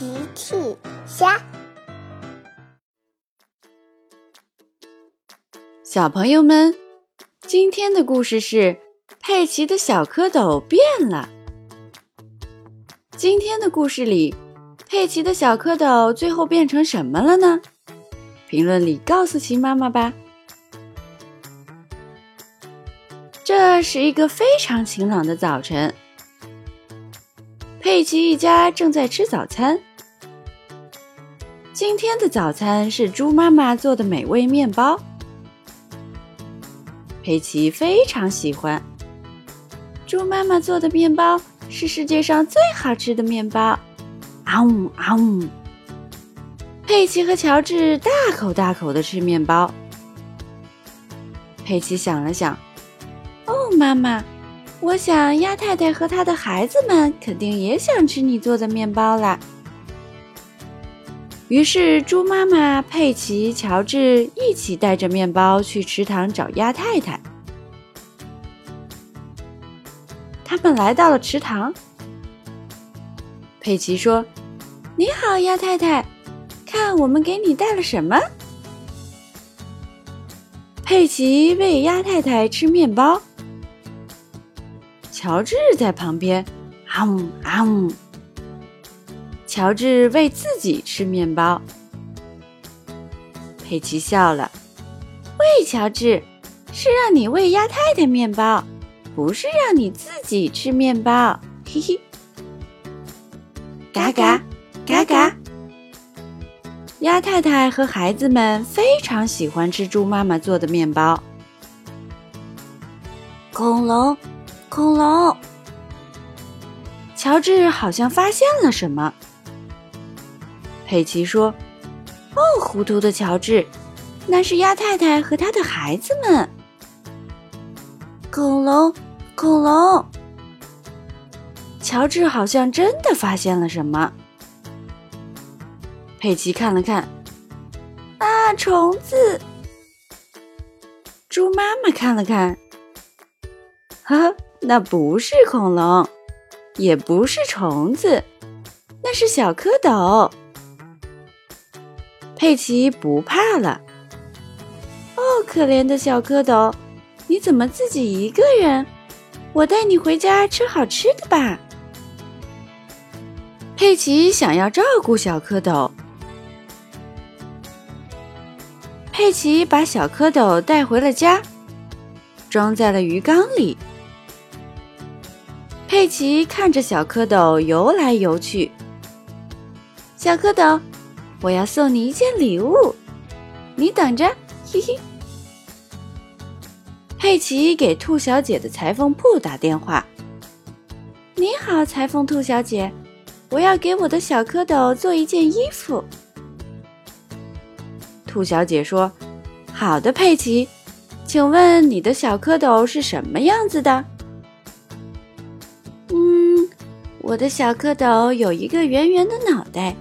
奇趣虾，小朋友们，今天的故事是佩奇的小蝌蚪变了。今天的故事里，佩奇的小蝌蚪最后变成什么了呢？评论里告诉奇妈妈吧。这是一个非常晴朗的早晨。佩奇一家正在吃早餐。今天的早餐是猪妈妈做的美味面包，佩奇非常喜欢。猪妈妈做的面包是世界上最好吃的面包。啊呜啊呜！佩奇和乔治大口大口的吃面包。佩奇想了想，哦，妈妈。我想，鸭太太和她的孩子们肯定也想吃你做的面包啦。于是，猪妈妈、佩奇、乔治一起带着面包去池塘找鸭太太。他们来到了池塘。佩奇说：“你好，鸭太太，看我们给你带了什么。”佩奇喂鸭太太吃面包。乔治在旁边，啊呜啊呜。乔治喂自己吃面包。佩奇笑了，喂，乔治，是让你喂鸭太太面包，不是让你自己吃面包。嘿嘿，嘎嘎嘎嘎。鸭太太和孩子们非常喜欢吃猪妈妈做的面包。恐龙。恐龙，乔治好像发现了什么。佩奇说：“哦，糊涂的乔治，那是鸭太太和他的孩子们。”恐龙，恐龙，乔治好像真的发现了什么。佩奇看了看，啊，虫子！猪妈妈看了看，哈哈。那不是恐龙，也不是虫子，那是小蝌蚪。佩奇不怕了。哦，可怜的小蝌蚪，你怎么自己一个人？我带你回家吃好吃的吧。佩奇想要照顾小蝌蚪。佩奇把小蝌蚪带回了家，装在了鱼缸里。佩奇看着小蝌蚪游来游去。小蝌蚪，我要送你一件礼物，你等着，嘿嘿。佩奇给兔小姐的裁缝铺打电话：“你好，裁缝兔小姐，我要给我的小蝌蚪做一件衣服。”兔小姐说：“好的，佩奇，请问你的小蝌蚪是什么样子的？”嗯我的小蝌蚪有一个圆圆的脑袋，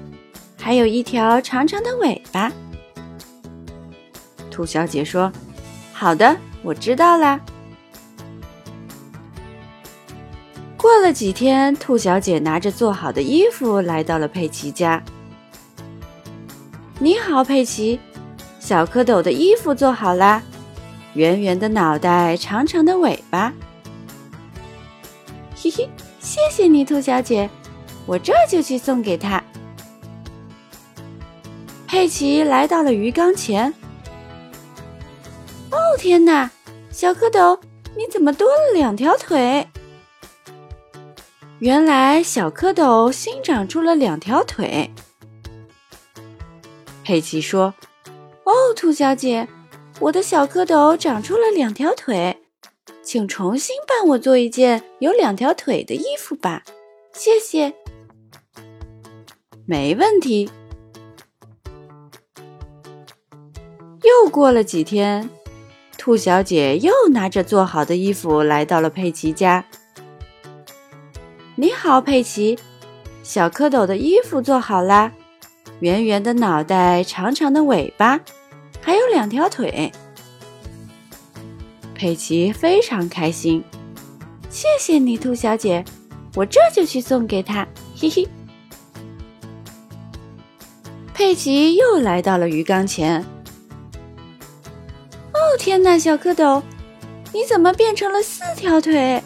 还有一条长长的尾巴。兔小姐说：“好的，我知道啦。”过了几天，兔小姐拿着做好的衣服来到了佩奇家。“你好，佩奇，小蝌蚪的衣服做好啦，圆圆的脑袋，长长的尾巴。”嘿嘿。谢谢你，兔小姐，我这就去送给她。佩奇来到了鱼缸前。哦天哪，小蝌蚪，你怎么多了两条腿？原来小蝌蚪新长出了两条腿。佩奇说：“哦，兔小姐，我的小蝌蚪长出了两条腿。”请重新帮我做一件有两条腿的衣服吧，谢谢。没问题。又过了几天，兔小姐又拿着做好的衣服来到了佩奇家。你好，佩奇，小蝌蚪的衣服做好啦，圆圆的脑袋，长长的尾巴，还有两条腿。佩奇非常开心，谢谢你，兔小姐，我这就去送给他。嘿嘿。佩奇又来到了鱼缸前。哦天哪，小蝌蚪，你怎么变成了四条腿？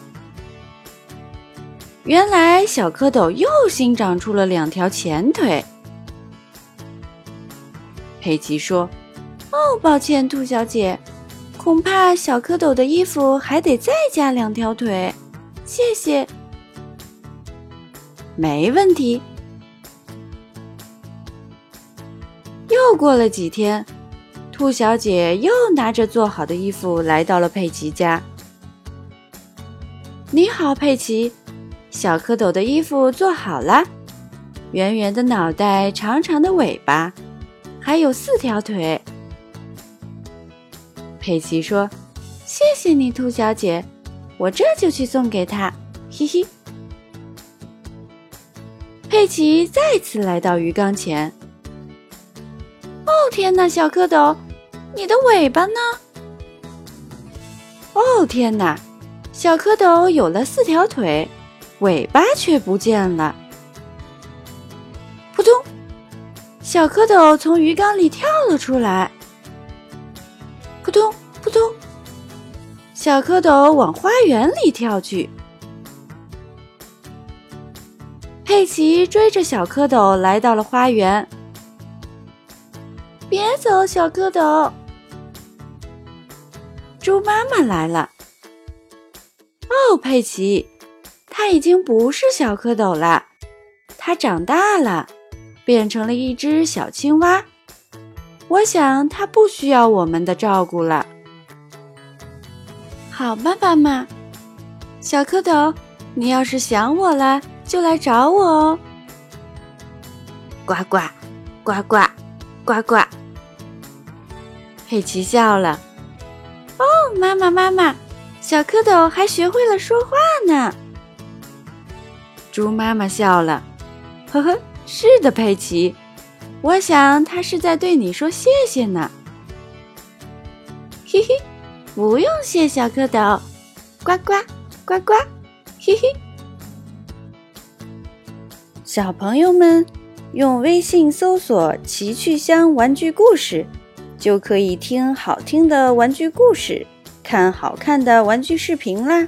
原来小蝌蚪又新长出了两条前腿。佩奇说：“哦，抱歉，兔小姐，恐怕小蝌蚪的衣服还得再加两条腿。谢谢。”没问题。又过了几天，兔小姐又拿着做好的衣服来到了佩奇家。你好，佩奇，小蝌蚪的衣服做好了，圆圆的脑袋，长长的尾巴，还有四条腿。佩奇说：“谢谢你，兔小姐，我这就去送给他。”嘿嘿。佩奇再次来到鱼缸前。哦天哪，小蝌蚪，你的尾巴呢？哦天哪，小蝌蚪有了四条腿，尾巴却不见了。扑通，小蝌蚪从鱼缸里跳了出来。扑通扑通，小蝌蚪往花园里跳去。佩奇追着小蝌蚪来到了花园。别走，小蝌蚪！猪妈妈来了。哦，佩奇，它已经不是小蝌蚪了，它长大了，变成了一只小青蛙。我想它不需要我们的照顾了。好吧，妈妈。小蝌蚪，你要是想我了。就来找我哦！呱呱，呱呱，呱呱。佩奇笑了。妈妈，妈妈，小蝌蚪还学会了说话呢。猪妈妈笑了。呵呵，是的，佩奇，我想它是在对你说谢谢呢。嘿嘿，不用谢，小蝌蚪。呱呱，呱呱，嘿嘿。小朋友们，用微信搜索“奇趣箱玩具故事”，就可以听好听的玩具故事，看好看的玩具视频啦。